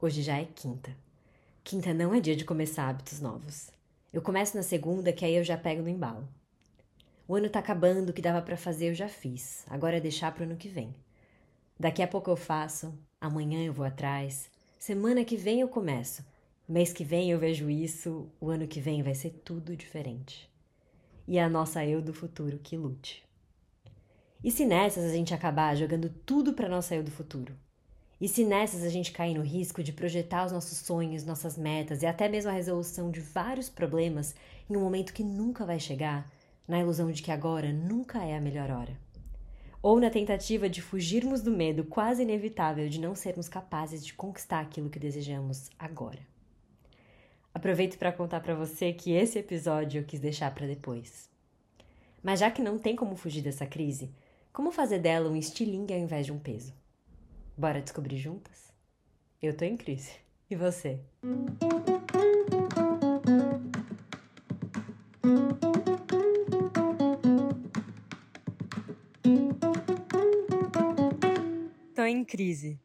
Hoje já é quinta. Quinta não é dia de começar hábitos novos. Eu começo na segunda, que aí eu já pego no embalo. O ano tá acabando, o que dava para fazer eu já fiz. Agora é deixar pro ano que vem. Daqui a pouco eu faço, amanhã eu vou atrás, semana que vem eu começo. Mês que vem eu vejo isso, o ano que vem vai ser tudo diferente. E é a nossa eu do futuro que lute. E se nessas a gente acabar jogando tudo para nossa eu do futuro? E se nessas a gente cair no risco de projetar os nossos sonhos, nossas metas e até mesmo a resolução de vários problemas em um momento que nunca vai chegar, na ilusão de que agora nunca é a melhor hora? Ou na tentativa de fugirmos do medo quase inevitável de não sermos capazes de conquistar aquilo que desejamos agora? Aproveito para contar para você que esse episódio eu quis deixar para depois. Mas já que não tem como fugir dessa crise, como fazer dela um estilingue ao invés de um peso? Bora descobrir juntas? Eu tô em crise. E você? Tô em crise.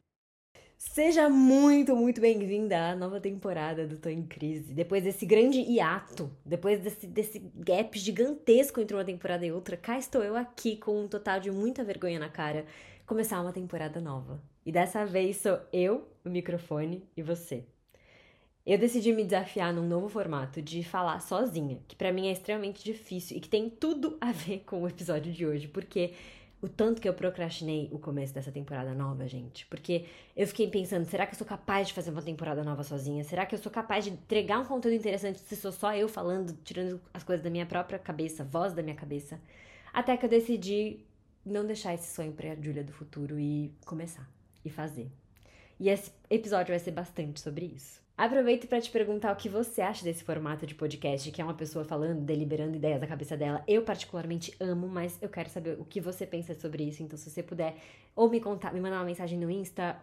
Seja muito, muito bem-vinda à nova temporada do Tô em Crise. Depois desse grande hiato, depois desse, desse gap gigantesco entre uma temporada e outra, cá estou eu aqui com um total de muita vergonha na cara, começar uma temporada nova. E dessa vez sou eu, o microfone e você. Eu decidi me desafiar num novo formato de falar sozinha, que para mim é extremamente difícil e que tem tudo a ver com o episódio de hoje, porque o tanto que eu procrastinei o começo dessa temporada nova, gente. Porque eu fiquei pensando, será que eu sou capaz de fazer uma temporada nova sozinha? Será que eu sou capaz de entregar um conteúdo interessante se sou só eu falando, tirando as coisas da minha própria cabeça, voz da minha cabeça? Até que eu decidi não deixar esse sonho pra Júlia do futuro e começar e fazer. E esse episódio vai ser bastante sobre isso. Aproveito para te perguntar o que você acha desse formato de podcast, que é uma pessoa falando, deliberando ideias da cabeça dela. Eu particularmente amo, mas eu quero saber o que você pensa sobre isso. Então, se você puder ou me contar, me mandar uma mensagem no Insta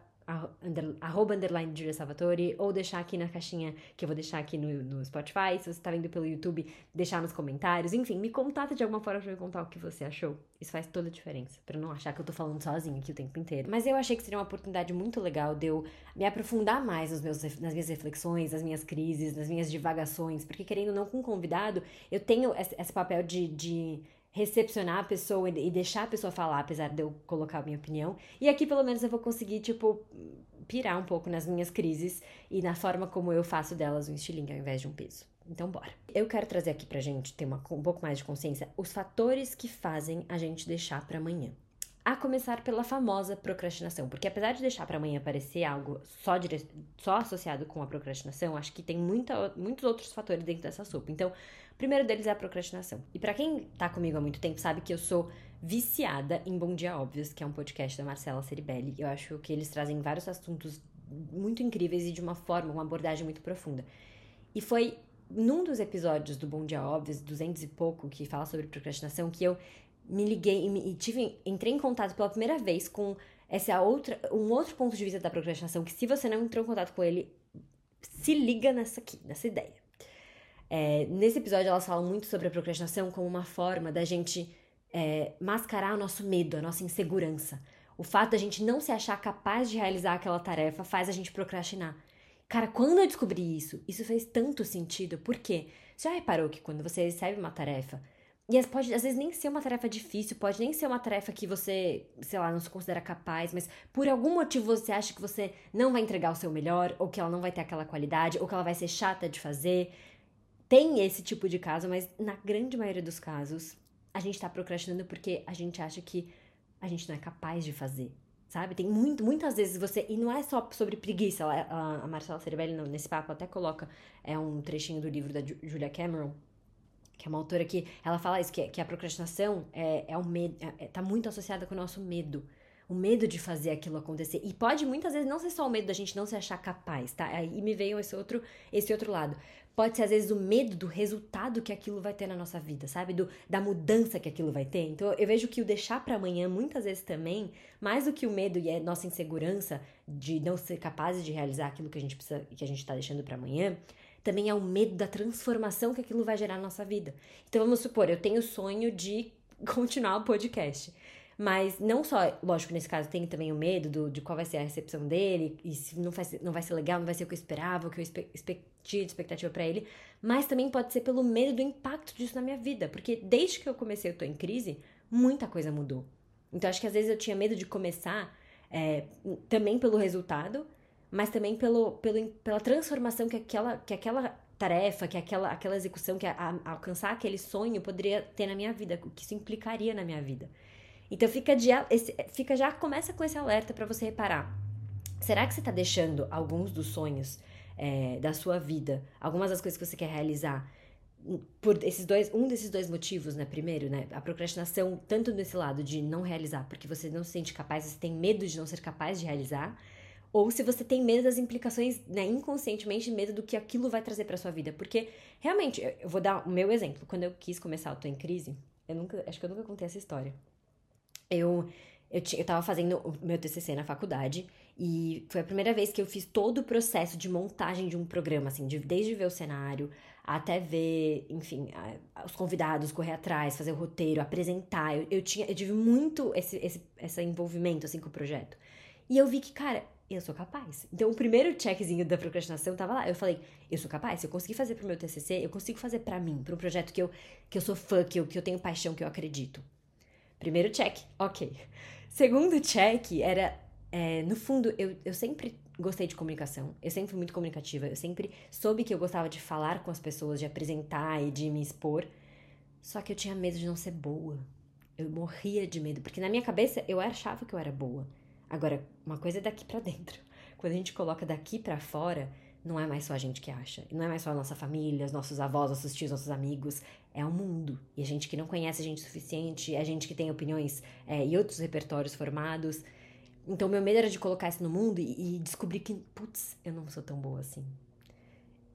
arroba underline Julia Salvatore, ou deixar aqui na caixinha que eu vou deixar aqui no, no Spotify, se você tá vendo pelo YouTube, deixar nos comentários, enfim, me contata de alguma forma pra me contar o que você achou. Isso faz toda a diferença, pra não achar que eu tô falando sozinha aqui o tempo inteiro. Mas eu achei que seria uma oportunidade muito legal de eu me aprofundar mais nos meus, nas minhas reflexões, nas minhas crises, nas minhas divagações, porque querendo ou não, com convidado, eu tenho esse papel de, de recepcionar a pessoa e deixar a pessoa falar, apesar de eu colocar a minha opinião. E aqui, pelo menos, eu vou conseguir, tipo, pirar um pouco nas minhas crises e na forma como eu faço delas um estilingue ao invés de um peso. Então, bora. Eu quero trazer aqui pra gente ter uma, um pouco mais de consciência os fatores que fazem a gente deixar para amanhã. A começar pela famosa procrastinação, porque apesar de deixar para amanhã parecer algo só, dire... só associado com a procrastinação, acho que tem muita, muitos outros fatores dentro dessa sopa. Então, primeiro deles é a procrastinação. E para quem tá comigo há muito tempo sabe que eu sou viciada em Bom Dia Óbvios, que é um podcast da Marcela Ceribelli. Eu acho que eles trazem vários assuntos muito incríveis e de uma forma, uma abordagem muito profunda. E foi num dos episódios do Bom Dia Óbvios, 200 e pouco, que fala sobre procrastinação, que eu me liguei e, tive, entrei em contato pela primeira vez com essa outra, um outro ponto de vista da procrastinação, que se você não entrou em contato com ele, se liga nessa aqui, nessa ideia. É, nesse episódio elas falam muito sobre a procrastinação como uma forma da gente é, mascarar o nosso medo, a nossa insegurança. O fato da gente não se achar capaz de realizar aquela tarefa faz a gente procrastinar. Cara, quando eu descobri isso, isso fez tanto sentido. Por quê? Você já reparou que quando você recebe uma tarefa, e pode às vezes nem ser uma tarefa difícil, pode nem ser uma tarefa que você, sei lá, não se considera capaz, mas por algum motivo você acha que você não vai entregar o seu melhor, ou que ela não vai ter aquela qualidade, ou que ela vai ser chata de fazer. Tem esse tipo de caso, mas na grande maioria dos casos, a gente tá procrastinando porque a gente acha que a gente não é capaz de fazer. Sabe? Tem muito, muitas vezes você. E não é só sobre preguiça. Ela, a, a Marcela Ceribelli, nesse papo, até coloca é um trechinho do livro da Julia Cameron, que é uma autora que ela fala isso, que, que a procrastinação é, é o medo, é, é, tá muito associada com o nosso medo. O medo de fazer aquilo acontecer. E pode muitas vezes não ser só o medo da gente não se achar capaz, tá? Aí me veio esse outro, esse outro lado. Pode ser às vezes o medo do resultado que aquilo vai ter na nossa vida, sabe? Do, da mudança que aquilo vai ter. Então eu vejo que o deixar para amanhã muitas vezes também, mais do que o medo e a nossa insegurança de não ser capazes de realizar aquilo que a gente precisa, que a gente tá deixando para amanhã, também é o medo da transformação que aquilo vai gerar na nossa vida. Então vamos supor, eu tenho o sonho de continuar o podcast. Mas não só, lógico, nesse caso tem também o medo do, de qual vai ser a recepção dele, e se não vai, ser, não vai ser legal, não vai ser o que eu esperava, o que eu tinha de expectativa para ele, mas também pode ser pelo medo do impacto disso na minha vida, porque desde que eu comecei eu tô em crise, muita coisa mudou. Então acho que às vezes eu tinha medo de começar é, também pelo resultado, mas também pelo, pelo, pela transformação que aquela, que aquela tarefa, que aquela, aquela execução, que a, a, alcançar aquele sonho poderia ter na minha vida, o que isso implicaria na minha vida. Então fica, de, esse, fica já começa com esse alerta para você reparar. Será que você está deixando alguns dos sonhos é, da sua vida, algumas das coisas que você quer realizar, por esses dois, um desses dois motivos, né? Primeiro, né? A procrastinação, tanto nesse lado de não realizar, porque você não se sente capaz, você tem medo de não ser capaz de realizar, ou se você tem medo das implicações, né, inconscientemente, medo do que aquilo vai trazer para sua vida. Porque, realmente, eu vou dar o meu exemplo. Quando eu quis começar o Tô em Crise, eu nunca, acho que eu nunca contei essa história. Eu, eu, eu tava fazendo o meu TCC na faculdade e foi a primeira vez que eu fiz todo o processo de montagem de um programa, assim, de, desde ver o cenário até ver, enfim, os convidados, correr atrás, fazer o roteiro, apresentar. Eu, eu tinha, eu tive muito esse, esse, esse envolvimento, assim, com o projeto. E eu vi que, cara, eu sou capaz. Então, o primeiro checkzinho da procrastinação tava lá. Eu falei, eu sou capaz. Se eu conseguir fazer pro meu TCC, eu consigo fazer para mim, para um projeto que eu, que eu sou fã, que eu, que eu tenho paixão, que eu acredito. Primeiro check, ok. Segundo check era, é, no fundo, eu, eu sempre gostei de comunicação. Eu sempre fui muito comunicativa. Eu sempre soube que eu gostava de falar com as pessoas, de apresentar e de me expor. Só que eu tinha medo de não ser boa. Eu morria de medo, porque na minha cabeça eu achava que eu era boa. Agora, uma coisa é daqui para dentro. Quando a gente coloca daqui para fora, não é mais só a gente que acha. Não é mais só a nossa família, os nossos avós, nossos tios, nossos amigos. É o mundo. E a gente que não conhece a gente o suficiente, é a gente que tem opiniões é, e outros repertórios formados. Então, meu medo era de colocar isso no mundo e, e descobrir que, putz, eu não sou tão boa assim.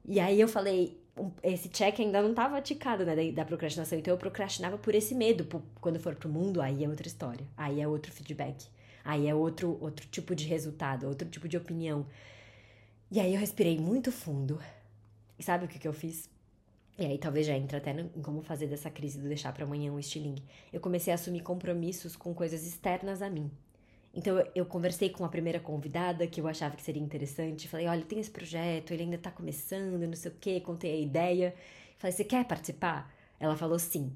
E aí eu falei, esse check ainda não estava ticado, né, da, procrastinação. Então eu procrastinava por esse medo. Por, quando for pro mundo, aí é outra história. Aí é outro feedback. Aí é outro, outro tipo de resultado, outro tipo de opinião. E aí eu respirei muito fundo. E sabe o que, que eu fiz? E aí talvez já entre até em como fazer dessa crise do deixar para amanhã um estilingue. Eu comecei a assumir compromissos com coisas externas a mim. Então eu, conversei com a primeira convidada que eu achava que seria interessante. Falei, olha, tem esse projeto, ele ainda tá começando, não sei o quê, contei a ideia. Falei, você quer participar? Ela falou sim.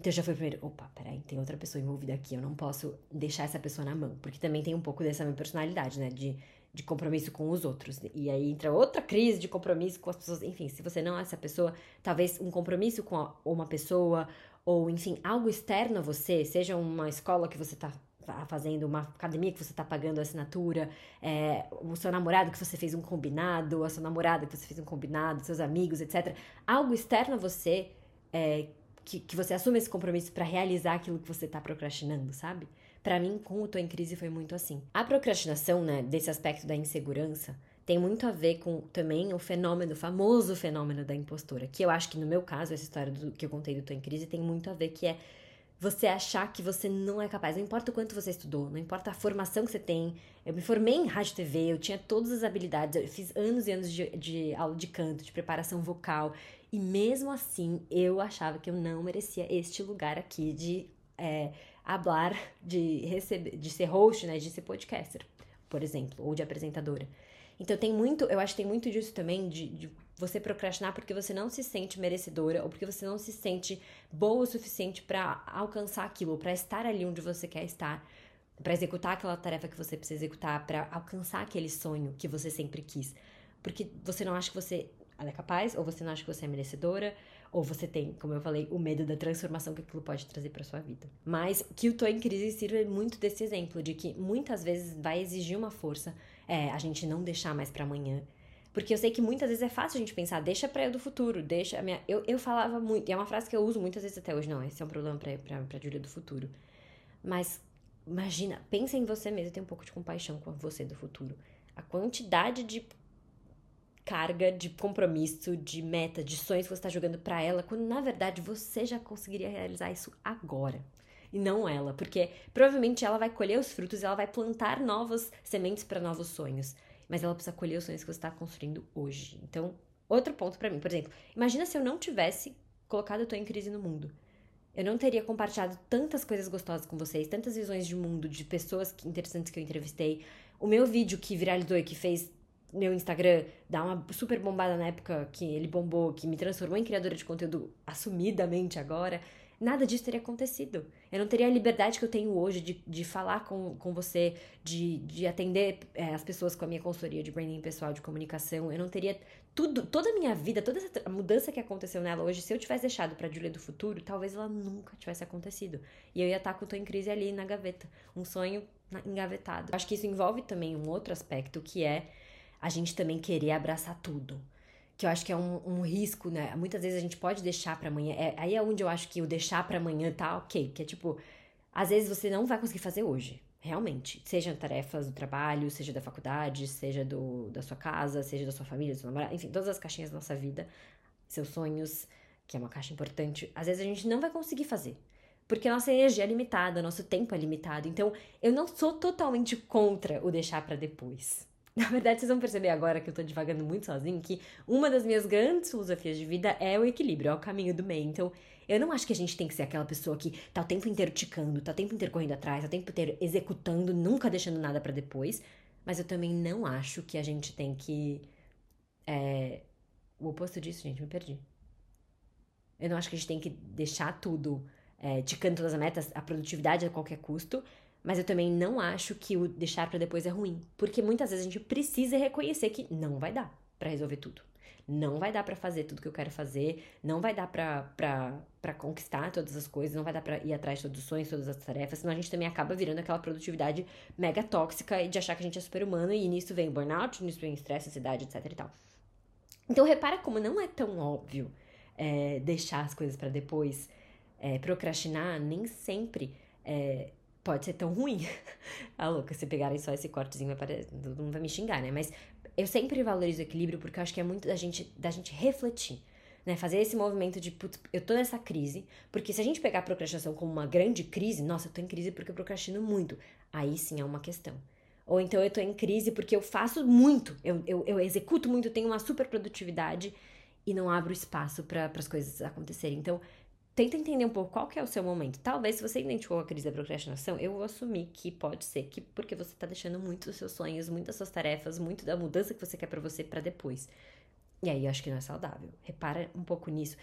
Então já foi primeiro, opa, peraí, tem outra pessoa envolvida aqui, eu não posso deixar essa pessoa na mão. Porque também tem um pouco dessa minha personalidade, né? De, de compromisso com os outros. E aí entra outra crise de compromisso com as pessoas. Enfim, se você não é essa pessoa, talvez um compromisso com uma pessoa, ou enfim, algo externo a você, seja uma escola que você tá fazendo uma academia que você tá pagando a assinatura, é, o seu namorado que você fez um combinado, a sua namorada que você fez um combinado, seus amigos, etc. Algo externo a você é, que, que você assume esse compromisso para realizar aquilo que você tá procrastinando, sabe? Para mim, com o Tô em Crise foi muito assim. A procrastinação, né, desse aspecto da insegurança, tem muito a ver com também o fenômeno, o famoso fenômeno da impostora, que eu acho que no meu caso, essa história do, que eu contei do Tô em Crise tem muito a ver que é você achar que você não é capaz. Não importa o quanto você estudou, não importa a formação que você tem. Eu me formei em rádio e TV, eu tinha todas as habilidades, eu fiz anos e anos de, de aula de canto, de preparação vocal. E mesmo assim, eu achava que eu não merecia este lugar aqui de é, hablar, de receber, de ser host, né, de ser podcaster, por exemplo, ou de apresentadora. Então tem muito, eu acho que tem muito disso também, de, de você procrastinar porque você não se sente merecedora ou porque você não se sente boa o suficiente para alcançar aquilo, para estar ali onde você quer estar, para executar aquela tarefa que você precisa executar, para alcançar aquele sonho que você sempre quis. Porque você não acha que você é capaz, ou você não acha que você é merecedora, ou você tem, como eu falei, o medo da transformação que aquilo pode trazer para sua vida. Mas que o Tô em Crise sirva muito desse exemplo, de que muitas vezes vai exigir uma força é, a gente não deixar mais para amanhã. Porque eu sei que muitas vezes é fácil a gente pensar, deixa pra eu do futuro, deixa a minha. Eu, eu falava muito, e é uma frase que eu uso muitas vezes até hoje, não, esse é um problema pra, pra, pra Julia do futuro. Mas imagina, pensa em você mesmo, tem um pouco de compaixão com você do futuro. A quantidade de carga de compromisso, de meta, de sonhos que você está jogando para ela, quando na verdade você já conseguiria realizar isso agora. E não ela, porque provavelmente ela vai colher os frutos, ela vai plantar novas sementes para novos sonhos, mas ela precisa colher os sonhos que você está construindo hoje. Então, outro ponto para mim, por exemplo, imagina se eu não tivesse colocado eu tô em crise no mundo. Eu não teria compartilhado tantas coisas gostosas com vocês, tantas visões de mundo, de pessoas interessantes que eu entrevistei. O meu vídeo que viralizou e que fez meu Instagram dar uma super bombada na época que ele bombou, que me transformou em criadora de conteúdo assumidamente agora, nada disso teria acontecido. Eu não teria a liberdade que eu tenho hoje de, de falar com, com você, de, de atender é, as pessoas com a minha consultoria de branding pessoal, de comunicação. Eu não teria tudo, toda a minha vida, toda essa mudança que aconteceu nela hoje, se eu tivesse deixado pra Julia do futuro, talvez ela nunca tivesse acontecido. E eu ia estar com o Tô em Crise ali na gaveta. Um sonho engavetado. Acho que isso envolve também um outro aspecto que é a gente também querer abraçar tudo. Que eu acho que é um, um risco, né? Muitas vezes a gente pode deixar para amanhã. É, aí é onde eu acho que o deixar para amanhã tá ok. Que é tipo, às vezes você não vai conseguir fazer hoje. Realmente. Seja tarefas do trabalho, seja da faculdade, seja do, da sua casa, seja da sua família, do seu namorado, enfim, todas as caixinhas da nossa vida, seus sonhos, que é uma caixa importante. Às vezes a gente não vai conseguir fazer. Porque a nossa energia é limitada, nosso tempo é limitado. Então, eu não sou totalmente contra o deixar para depois. Na verdade, vocês vão perceber agora que eu tô devagando muito sozinho que uma das minhas grandes filosofias de vida é o equilíbrio, é o caminho do meio. Então, eu não acho que a gente tem que ser aquela pessoa que tá o tempo inteiro ticando, tá o tempo inteiro correndo atrás, tá o tempo inteiro executando, nunca deixando nada para depois. Mas eu também não acho que a gente tem que. É... O oposto disso, gente, me perdi. Eu não acho que a gente tem que deixar tudo é, ticando todas as metas, a produtividade a qualquer custo, mas eu também não acho que o deixar para depois é ruim, porque muitas vezes a gente precisa reconhecer que não vai dar para resolver tudo. Não vai dar para fazer tudo que eu quero fazer, não vai dar para conquistar todas as coisas, não vai dar para ir atrás de todos os sonhos, todas as tarefas, senão a gente também acaba virando aquela produtividade mega tóxica de achar que a gente é super humano e nisso vem burnout, nisso vem estresse, ansiedade, etc e tal. Então repara como não é tão óbvio é, deixar as coisas para depois, é, procrastinar nem sempre é, pode ser tão ruim. ah, louca, se pegarem só esse cortezinho, vai não vai me xingar, né? Mas eu sempre valorizo o equilíbrio porque eu acho que é muito da gente, da gente refletir. Né, fazer esse movimento de, putz, eu tô nessa crise, porque se a gente pegar a procrastinação como uma grande crise, nossa, eu tô em crise porque eu procrastino muito, aí sim é uma questão. Ou então eu tô em crise porque eu faço muito, eu, eu, eu executo muito, tenho uma super produtividade e não abro espaço para as coisas acontecerem. Então, tenta entender um pouco qual que é o seu momento. Talvez, se você identificou a crise da procrastinação, eu vou assumir que pode ser que porque você tá deixando muito dos seus sonhos, muitas suas tarefas, muito da mudança que você quer para você para depois. E aí eu acho que não é saudável. Repara um pouco nisso.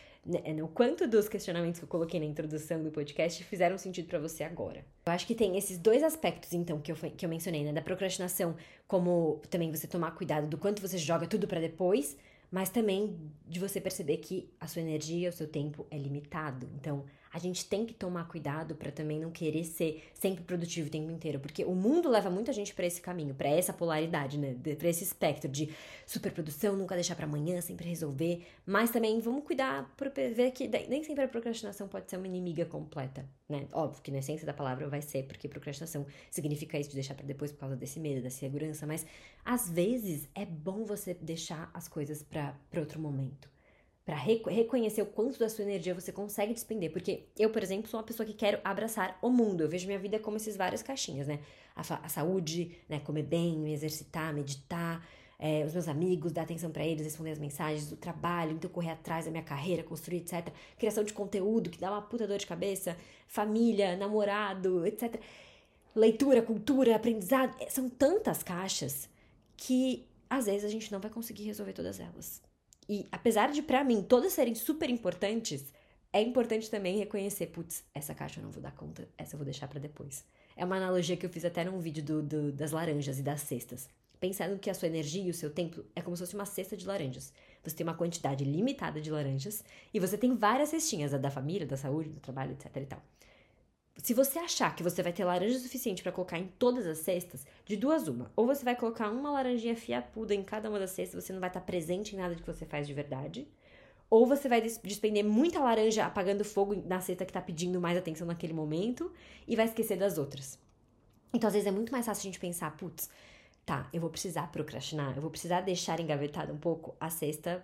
É, no quanto dos questionamentos que eu coloquei na introdução do podcast fizeram sentido para você agora. Eu acho que tem esses dois aspectos, então, que eu, que eu mencionei, né? Da procrastinação, como também você tomar cuidado do quanto você joga tudo para depois mas também de você perceber que a sua energia, o seu tempo é limitado. Então, a gente tem que tomar cuidado para também não querer ser sempre produtivo o tempo inteiro, porque o mundo leva muita gente para esse caminho, para essa polaridade, né, para esse espectro de superprodução, nunca deixar para amanhã, sempre resolver, mas também vamos cuidar por ver que nem sempre a procrastinação pode ser uma inimiga completa, né? Óbvio que na essência da palavra vai ser, porque procrastinação significa isso de deixar para depois por causa desse medo, dessa segurança, mas às vezes é bom você deixar as coisas para outro momento para reconhecer o quanto da sua energia você consegue despender. Porque eu, por exemplo, sou uma pessoa que quero abraçar o mundo. Eu vejo minha vida como esses várias caixinhas, né? A, a saúde, né? Comer bem, me exercitar, meditar, é, os meus amigos, dar atenção para eles, responder as mensagens, o trabalho, então correr atrás da minha carreira, construir, etc. Criação de conteúdo, que dá uma puta dor de cabeça, família, namorado, etc. Leitura, cultura, aprendizado. É, são tantas caixas que às vezes a gente não vai conseguir resolver todas elas. E apesar de, para mim, todas serem super importantes, é importante também reconhecer, putz, essa caixa eu não vou dar conta, essa eu vou deixar para depois. É uma analogia que eu fiz até num vídeo do, do, das laranjas e das cestas. Pensando que a sua energia e o seu tempo é como se fosse uma cesta de laranjas. Você tem uma quantidade limitada de laranjas e você tem várias cestinhas, a da família, da saúde, do trabalho, etc e tal. Se você achar que você vai ter laranja suficiente para colocar em todas as cestas, de duas uma. Ou você vai colocar uma laranjinha fiapuda em cada uma das cestas, você não vai estar presente em nada de que você faz de verdade. Ou você vai despender muita laranja apagando fogo na cesta que está pedindo mais atenção naquele momento e vai esquecer das outras. Então, às vezes é muito mais fácil a gente pensar, putz, tá, eu vou precisar procrastinar, eu vou precisar deixar engavetada um pouco a cesta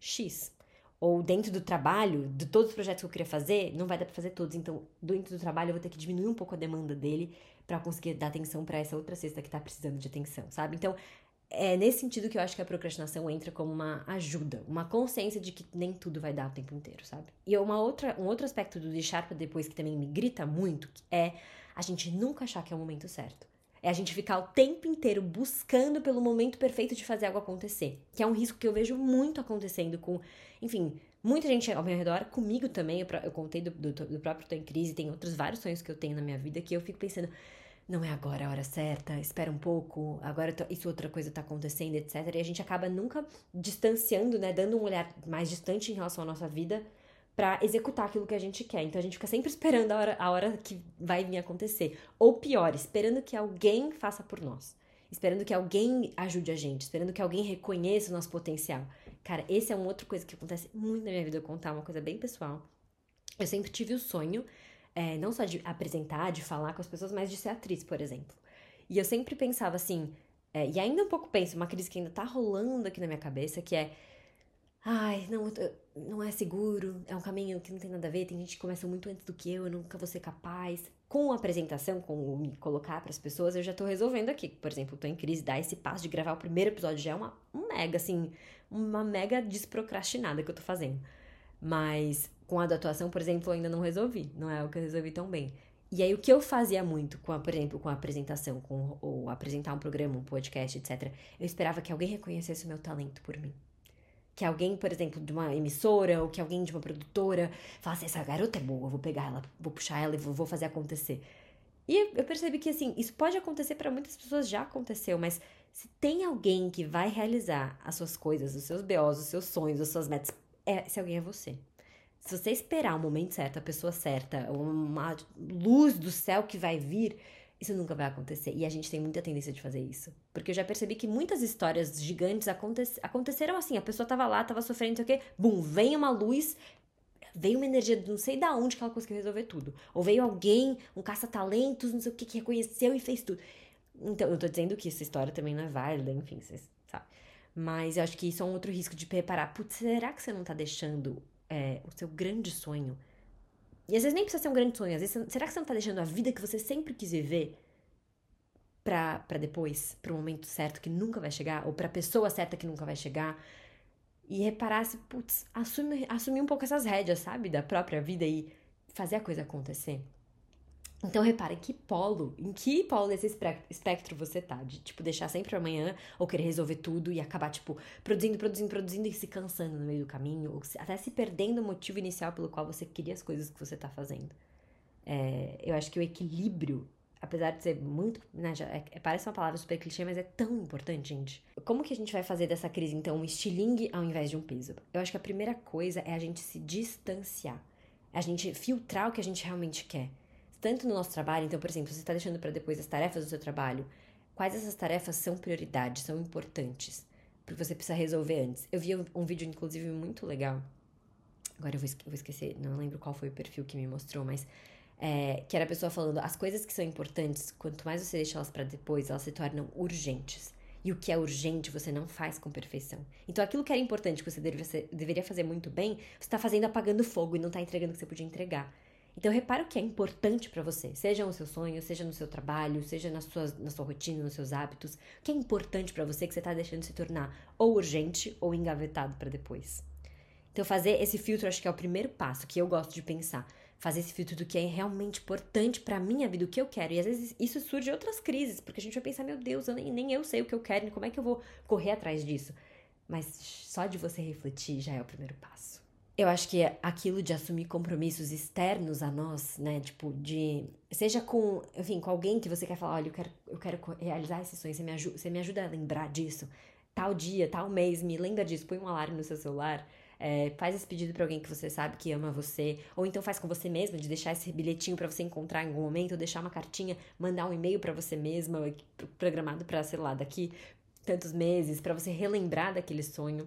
X ou dentro do trabalho, de todos os projetos que eu queria fazer, não vai dar para fazer todos. Então, dentro do trabalho, eu vou ter que diminuir um pouco a demanda dele para conseguir dar atenção para essa outra cesta que tá precisando de atenção, sabe? Então, é nesse sentido que eu acho que a procrastinação entra como uma ajuda, uma consciência de que nem tudo vai dar o tempo inteiro, sabe? E uma outra, um outro aspecto do deixar para depois que também me grita muito é a gente nunca achar que é o momento certo. É a gente ficar o tempo inteiro buscando pelo momento perfeito de fazer algo acontecer. Que é um risco que eu vejo muito acontecendo com, enfim, muita gente ao meu redor, comigo também. Eu, eu contei do, do, do próprio Tô em Crise, tem outros vários sonhos que eu tenho na minha vida que eu fico pensando, não é agora a hora certa, espera um pouco, agora isso outra coisa tá acontecendo, etc. E a gente acaba nunca distanciando, né, dando um olhar mais distante em relação à nossa vida para executar aquilo que a gente quer. Então a gente fica sempre esperando a hora, a hora que vai vir acontecer. Ou pior, esperando que alguém faça por nós. Esperando que alguém ajude a gente, esperando que alguém reconheça o nosso potencial. Cara, esse é uma outra coisa que acontece muito na minha vida, eu contar uma coisa bem pessoal. Eu sempre tive o sonho é, não só de apresentar, de falar com as pessoas, mas de ser atriz, por exemplo. E eu sempre pensava assim, é, e ainda um pouco penso, uma crise que ainda tá rolando aqui na minha cabeça, que é. Ai, não, não é seguro, é um caminho que não tem nada a ver, tem gente que começa muito antes do que eu, eu nunca vou ser capaz. Com a apresentação, com o me colocar para as pessoas, eu já tô resolvendo aqui. Por exemplo, tô em crise, dar esse passo de gravar o primeiro episódio já é uma um mega, assim, uma mega desprocrastinada que eu tô fazendo. Mas com a da atuação, por exemplo, eu ainda não resolvi. Não é o que eu resolvi tão bem. E aí, o que eu fazia muito, com a, por exemplo, com a apresentação, com, ou apresentar um programa, um podcast, etc., eu esperava que alguém reconhecesse o meu talento por mim. Que alguém, por exemplo, de uma emissora, ou que alguém de uma produtora falasse: essa garota é boa, vou pegar ela, vou puxar ela e vou, vou fazer acontecer. E eu percebi que, assim, isso pode acontecer para muitas pessoas, já aconteceu, mas se tem alguém que vai realizar as suas coisas, os seus BOs, os seus sonhos, as suas metas, é, esse alguém é você. Se você esperar o momento certo, a pessoa certa, uma luz do céu que vai vir, isso nunca vai acontecer. E a gente tem muita tendência de fazer isso. Porque eu já percebi que muitas histórias gigantes aconte aconteceram assim. A pessoa tava lá, tava sofrendo, não sei o quê. Bum, vem uma luz, veio uma energia, não sei da onde que ela conseguiu resolver tudo. Ou veio alguém, um caça-talentos, não sei o que, que reconheceu e fez tudo. Então, eu tô dizendo que essa história também não é válida, enfim, vocês sabem. Mas eu acho que isso é um outro risco de preparar. Putz, será que você não tá deixando é, o seu grande sonho. E às vezes nem precisa ser um grande sonho. Às vezes, será que você não tá deixando a vida que você sempre quis viver pra, pra depois? Pro momento certo que nunca vai chegar? Ou pra pessoa certa que nunca vai chegar? E reparar se, putz, assumir, assumir um pouco essas rédeas, sabe? Da própria vida e fazer a coisa acontecer. Então repara em que polo, em que polo desse espectro você tá, de tipo deixar sempre amanhã ou querer resolver tudo e acabar tipo produzindo, produzindo, produzindo e se cansando no meio do caminho, ou até se perdendo o motivo inicial pelo qual você queria as coisas que você tá fazendo. É, eu acho que o equilíbrio, apesar de ser muito, né, já, é, é, parece uma palavra super clichê, mas é tão importante, gente. Como que a gente vai fazer dessa crise então um estilingue ao invés de um peso? Eu acho que a primeira coisa é a gente se distanciar, a gente filtrar o que a gente realmente quer tanto no nosso trabalho, então, por exemplo, você está deixando para depois as tarefas do seu trabalho, quais essas tarefas são prioridades, são importantes, porque você precisa resolver antes. Eu vi um vídeo, inclusive, muito legal. Agora eu vou, vou esquecer, não lembro qual foi o perfil que me mostrou, mas é, que era a pessoa falando as coisas que são importantes, quanto mais você deixa elas para depois, elas se tornam urgentes. E o que é urgente você não faz com perfeição. Então aquilo que era importante, que você deveria fazer muito bem, você está fazendo apagando fogo e não está entregando o que você podia entregar. Então repara o que é importante para você, seja no seu sonho, seja no seu trabalho, seja na sua, na sua rotina, nos seus hábitos. O que é importante para você que você tá deixando se tornar ou urgente ou engavetado para depois. Então fazer esse filtro acho que é o primeiro passo que eu gosto de pensar. Fazer esse filtro do que é realmente importante para minha vida, o que eu quero. E às vezes isso surge outras crises, porque a gente vai pensar, meu Deus, eu nem, nem eu sei o que eu quero, como é que eu vou correr atrás disso? Mas só de você refletir já é o primeiro passo. Eu acho que aquilo de assumir compromissos externos a nós, né? Tipo, de. Seja com, enfim, com alguém que você quer falar, olha, eu quero, eu quero realizar esse sonho, você me, ajuda, você me ajuda a lembrar disso. Tal dia, tal mês, me lembra disso, põe um alarme no seu celular. É, faz esse pedido para alguém que você sabe que ama você, ou então faz com você mesma, de deixar esse bilhetinho para você encontrar em algum momento, ou deixar uma cartinha, mandar um e-mail para você mesma, programado para, sei lá, daqui tantos meses, para você relembrar daquele sonho.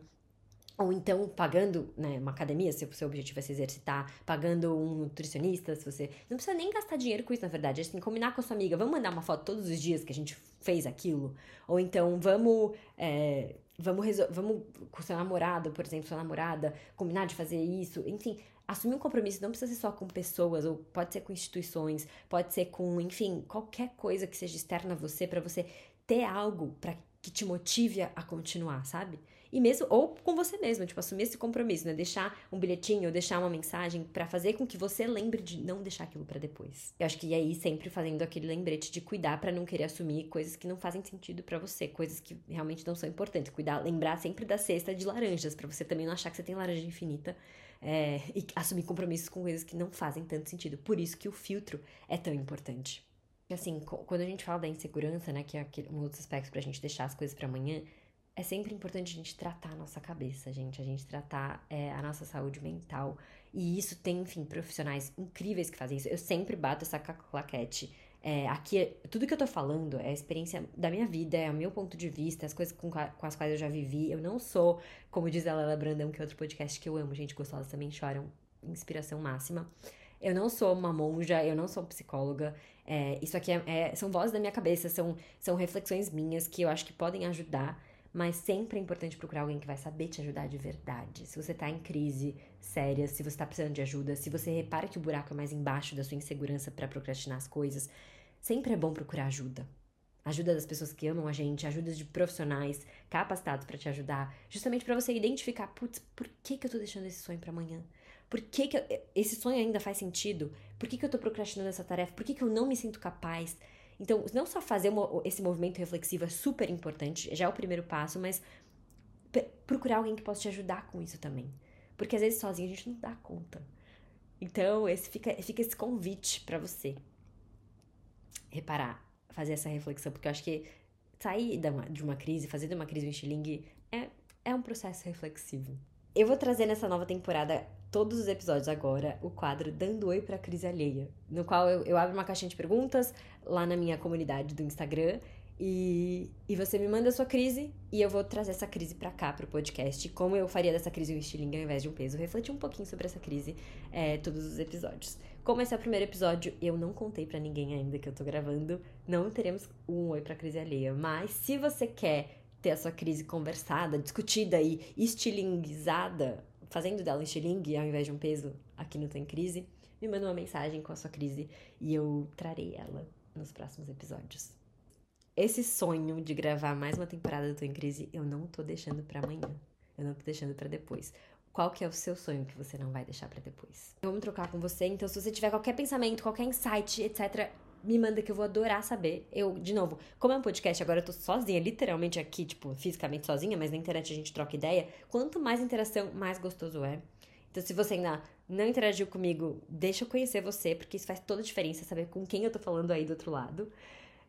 Ou então pagando né, uma academia, se o seu objetivo é se exercitar, pagando um nutricionista, se você. Não precisa nem gastar dinheiro com isso, na verdade. Assim, combinar com a sua amiga, vamos mandar uma foto todos os dias que a gente fez aquilo. Ou então vamos. É, vamos, vamos com seu namorado, por exemplo, sua namorada, combinar de fazer isso. Enfim, assumir um compromisso não precisa ser só com pessoas, ou pode ser com instituições, pode ser com, enfim, qualquer coisa que seja externa a você, para você ter algo para que te motive a continuar, sabe? E mesmo, ou com você mesmo, tipo, assumir esse compromisso, né? Deixar um bilhetinho ou deixar uma mensagem para fazer com que você lembre de não deixar aquilo para depois. Eu acho que aí sempre fazendo aquele lembrete de cuidar para não querer assumir coisas que não fazem sentido para você, coisas que realmente não são importantes. Cuidar, lembrar sempre da cesta de laranjas, para você também não achar que você tem laranja infinita. É, e assumir compromissos com coisas que não fazem tanto sentido. Por isso que o filtro é tão importante. Assim, quando a gente fala da insegurança, né, que é um outro aspecto pra gente deixar as coisas para amanhã, é sempre importante a gente tratar a nossa cabeça, gente. A gente tratar é, a nossa saúde mental. E isso tem, enfim, profissionais incríveis que fazem isso. Eu sempre bato essa claquete. É, aqui, tudo que eu tô falando é a experiência da minha vida, é o meu ponto de vista, as coisas com, com as quais eu já vivi. Eu não sou, como diz a Lela Brandão, que é outro podcast que eu amo, gente, gostosas também choram, inspiração máxima. Eu não sou uma monja, eu não sou psicóloga. É, isso aqui é, é, são vozes da minha cabeça, são, são reflexões minhas que eu acho que podem ajudar mas sempre é importante procurar alguém que vai saber te ajudar de verdade. Se você tá em crise séria, se você tá precisando de ajuda, se você repara que o buraco é mais embaixo da sua insegurança para procrastinar as coisas, sempre é bom procurar ajuda. Ajuda das pessoas que amam a gente, ajuda de profissionais capacitados para te ajudar, justamente para você identificar, putz, por que que eu tô deixando esse sonho para amanhã? Por que, que eu, esse sonho ainda faz sentido? Por que, que eu tô procrastinando essa tarefa? Por que, que eu não me sinto capaz? Então, não só fazer esse movimento reflexivo é super importante, já é o primeiro passo, mas procurar alguém que possa te ajudar com isso também. Porque às vezes sozinho a gente não dá conta. Então, esse fica, fica esse convite para você reparar, fazer essa reflexão, porque eu acho que sair de uma crise, fazer de uma crise um estilingue é, é um processo reflexivo. Eu vou trazer nessa nova temporada todos os episódios agora o quadro Dando Oi pra Crise Alheia, no qual eu, eu abro uma caixinha de perguntas lá na minha comunidade do Instagram e, e você me manda a sua crise e eu vou trazer essa crise pra cá, pro podcast. Como eu faria dessa crise um estilingue ao invés de um peso. Refletir um pouquinho sobre essa crise é, todos os episódios. Como esse é o primeiro episódio, eu não contei para ninguém ainda que eu tô gravando, não teremos um oi pra crise alheia. Mas se você quer ter a sua crise conversada, discutida e estilinguizada, fazendo dela um estilingue ao invés de um peso aqui no Tem Crise, me manda uma mensagem com a sua crise e eu trarei ela nos próximos episódios. Esse sonho de gravar mais uma temporada do Tô Crise, eu não tô deixando para amanhã. Eu não tô deixando para depois. Qual que é o seu sonho que você não vai deixar para depois? Vamos trocar com você, então se você tiver qualquer pensamento, qualquer insight, etc, me manda que eu vou adorar saber. Eu, de novo, como é um podcast, agora eu tô sozinha, literalmente aqui, tipo, fisicamente sozinha, mas na internet a gente troca ideia. Quanto mais interação, mais gostoso é. Então, se você ainda não interagiu comigo, deixa eu conhecer você, porque isso faz toda a diferença, saber com quem eu tô falando aí do outro lado.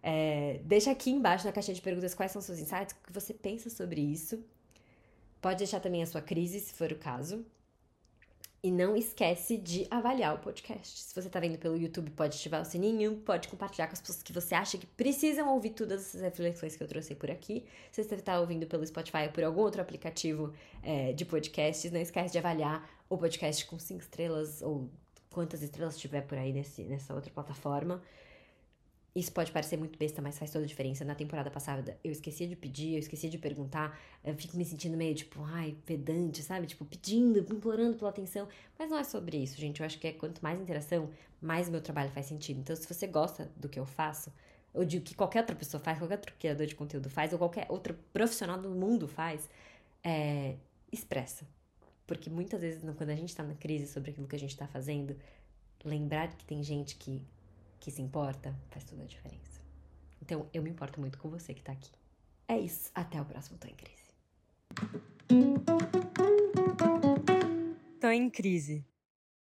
É, deixa aqui embaixo na caixinha de perguntas quais são seus insights, o que você pensa sobre isso. Pode deixar também a sua crise, se for o caso. E não esquece de avaliar o podcast. Se você está vendo pelo YouTube, pode ativar o sininho, pode compartilhar com as pessoas que você acha que precisam ouvir todas essas reflexões que eu trouxe por aqui. Se você está ouvindo pelo Spotify ou por algum outro aplicativo é, de podcasts, não esquece de avaliar o podcast com cinco estrelas ou quantas estrelas tiver por aí nesse, nessa outra plataforma. Isso pode parecer muito besta, mas faz toda a diferença. Na temporada passada, eu esquecia de pedir, eu esquecia de perguntar. Eu fico me sentindo meio tipo, ai, pedante, sabe? Tipo, pedindo, implorando pela atenção. Mas não é sobre isso, gente. Eu acho que é quanto mais interação, mais meu trabalho faz sentido. Então, se você gosta do que eu faço, ou de que qualquer outra pessoa faz, qualquer outro criador de conteúdo faz, ou qualquer outro profissional do mundo faz, é, expressa. Porque muitas vezes, quando a gente tá na crise sobre aquilo que a gente tá fazendo, lembrar que tem gente que que se importa, faz toda a diferença. Então, eu me importo muito com você que tá aqui. É isso. Até o próximo Tô em Crise. Tô em Crise.